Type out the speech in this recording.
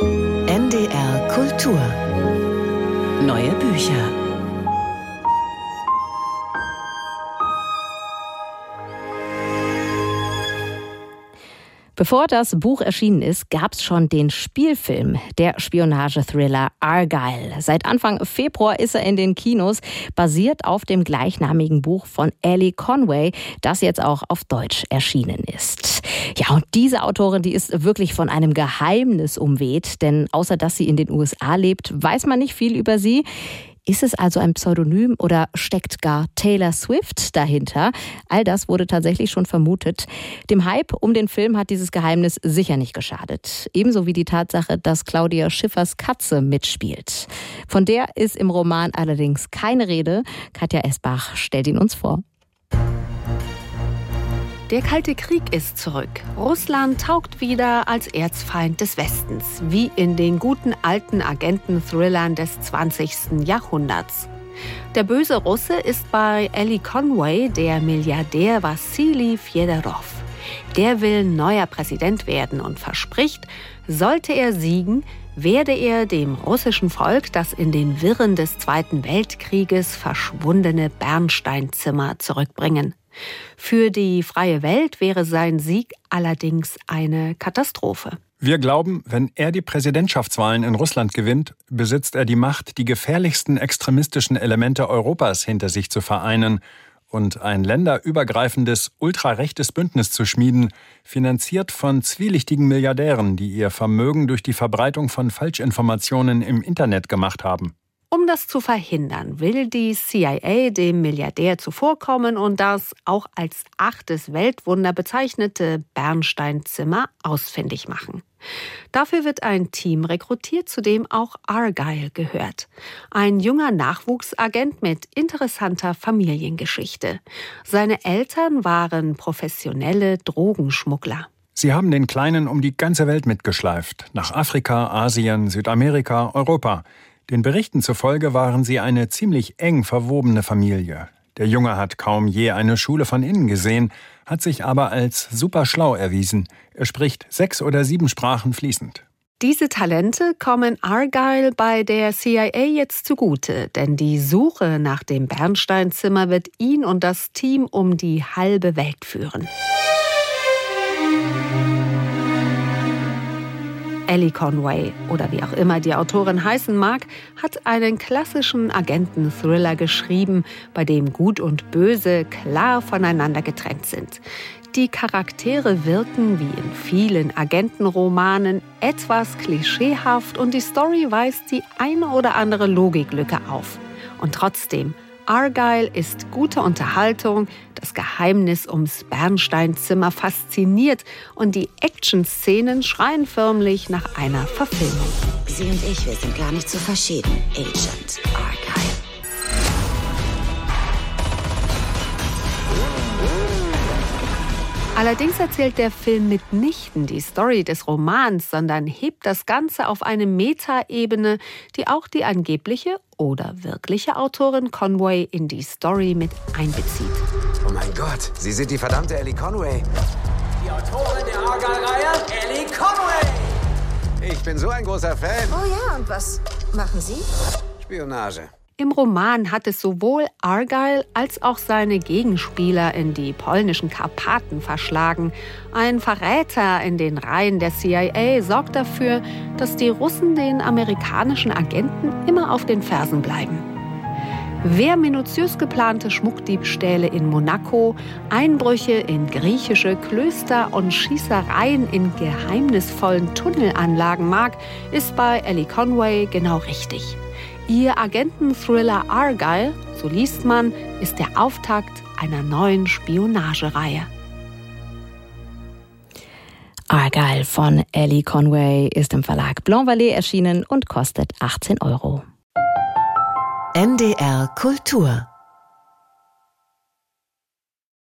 NDR Kultur Neue Bücher Bevor das Buch erschienen ist, gab es schon den Spielfilm, der Spionage-Thriller Argyle. Seit Anfang Februar ist er in den Kinos, basiert auf dem gleichnamigen Buch von Ellie Conway, das jetzt auch auf Deutsch erschienen ist. Ja, und diese Autorin, die ist wirklich von einem Geheimnis umweht, denn außer dass sie in den USA lebt, weiß man nicht viel über sie. Ist es also ein Pseudonym oder steckt gar Taylor Swift dahinter? All das wurde tatsächlich schon vermutet. Dem Hype um den Film hat dieses Geheimnis sicher nicht geschadet. Ebenso wie die Tatsache, dass Claudia Schiffers Katze mitspielt. Von der ist im Roman allerdings keine Rede. Katja Esbach stellt ihn uns vor. Der Kalte Krieg ist zurück. Russland taugt wieder als Erzfeind des Westens, wie in den guten alten Agenten-Thrillern des 20. Jahrhunderts. Der böse Russe ist bei Ellie Conway der Milliardär Wassili Fjederov. Der will neuer Präsident werden und verspricht, sollte er siegen, werde er dem russischen Volk das in den Wirren des Zweiten Weltkrieges verschwundene Bernsteinzimmer zurückbringen. Für die freie Welt wäre sein Sieg allerdings eine Katastrophe. Wir glauben, wenn er die Präsidentschaftswahlen in Russland gewinnt, besitzt er die Macht, die gefährlichsten extremistischen Elemente Europas hinter sich zu vereinen und ein länderübergreifendes ultrarechtes Bündnis zu schmieden, finanziert von zwielichtigen Milliardären, die ihr Vermögen durch die Verbreitung von Falschinformationen im Internet gemacht haben. Um das zu verhindern, will die CIA dem Milliardär zuvorkommen und das auch als achtes Weltwunder bezeichnete Bernsteinzimmer ausfindig machen. Dafür wird ein Team rekrutiert, zu dem auch Argyle gehört. Ein junger Nachwuchsagent mit interessanter Familiengeschichte. Seine Eltern waren professionelle Drogenschmuggler. Sie haben den Kleinen um die ganze Welt mitgeschleift. Nach Afrika, Asien, Südamerika, Europa. Den Berichten zufolge waren sie eine ziemlich eng verwobene Familie. Der Junge hat kaum je eine Schule von innen gesehen, hat sich aber als super schlau erwiesen. Er spricht sechs oder sieben Sprachen fließend. Diese Talente kommen Argyle bei der CIA jetzt zugute, denn die Suche nach dem Bernsteinzimmer wird ihn und das Team um die halbe Welt führen. Ellie Conway oder wie auch immer die Autorin heißen mag, hat einen klassischen Agenten-Thriller geschrieben, bei dem Gut und Böse klar voneinander getrennt sind. Die Charaktere wirken wie in vielen Agentenromanen etwas klischeehaft und die Story weist die eine oder andere Logiklücke auf. Und trotzdem Argyle ist gute Unterhaltung, das Geheimnis ums Bernsteinzimmer fasziniert und die Action-Szenen schreien förmlich nach einer Verfilmung. Sie und ich, wir sind gar nicht so verschieden, Agent Argyle. Allerdings erzählt der Film mitnichten die Story des Romans, sondern hebt das Ganze auf eine Metaebene, die auch die angebliche oder wirkliche Autorin Conway in die Story mit einbezieht. Oh mein Gott, Sie sind die verdammte Ellie Conway. Die Autorin der Argyle-Reihe, Ellie Conway. Ich bin so ein großer Fan. Oh ja, und was machen Sie? Spionage. Im Roman hat es sowohl Argyle als auch seine Gegenspieler in die polnischen Karpaten verschlagen. Ein Verräter in den Reihen der CIA sorgt dafür, dass die Russen den amerikanischen Agenten immer auf den Fersen bleiben. Wer minutiös geplante Schmuckdiebstähle in Monaco, Einbrüche in griechische Klöster und Schießereien in geheimnisvollen Tunnelanlagen mag, ist bei Ellie Conway genau richtig. Ihr Agenten-Thriller Argyle, so liest man, ist der Auftakt einer neuen Spionagereihe. Argyle von Ellie Conway ist im Verlag Blanc Vallée erschienen und kostet 18 Euro. NDR Kultur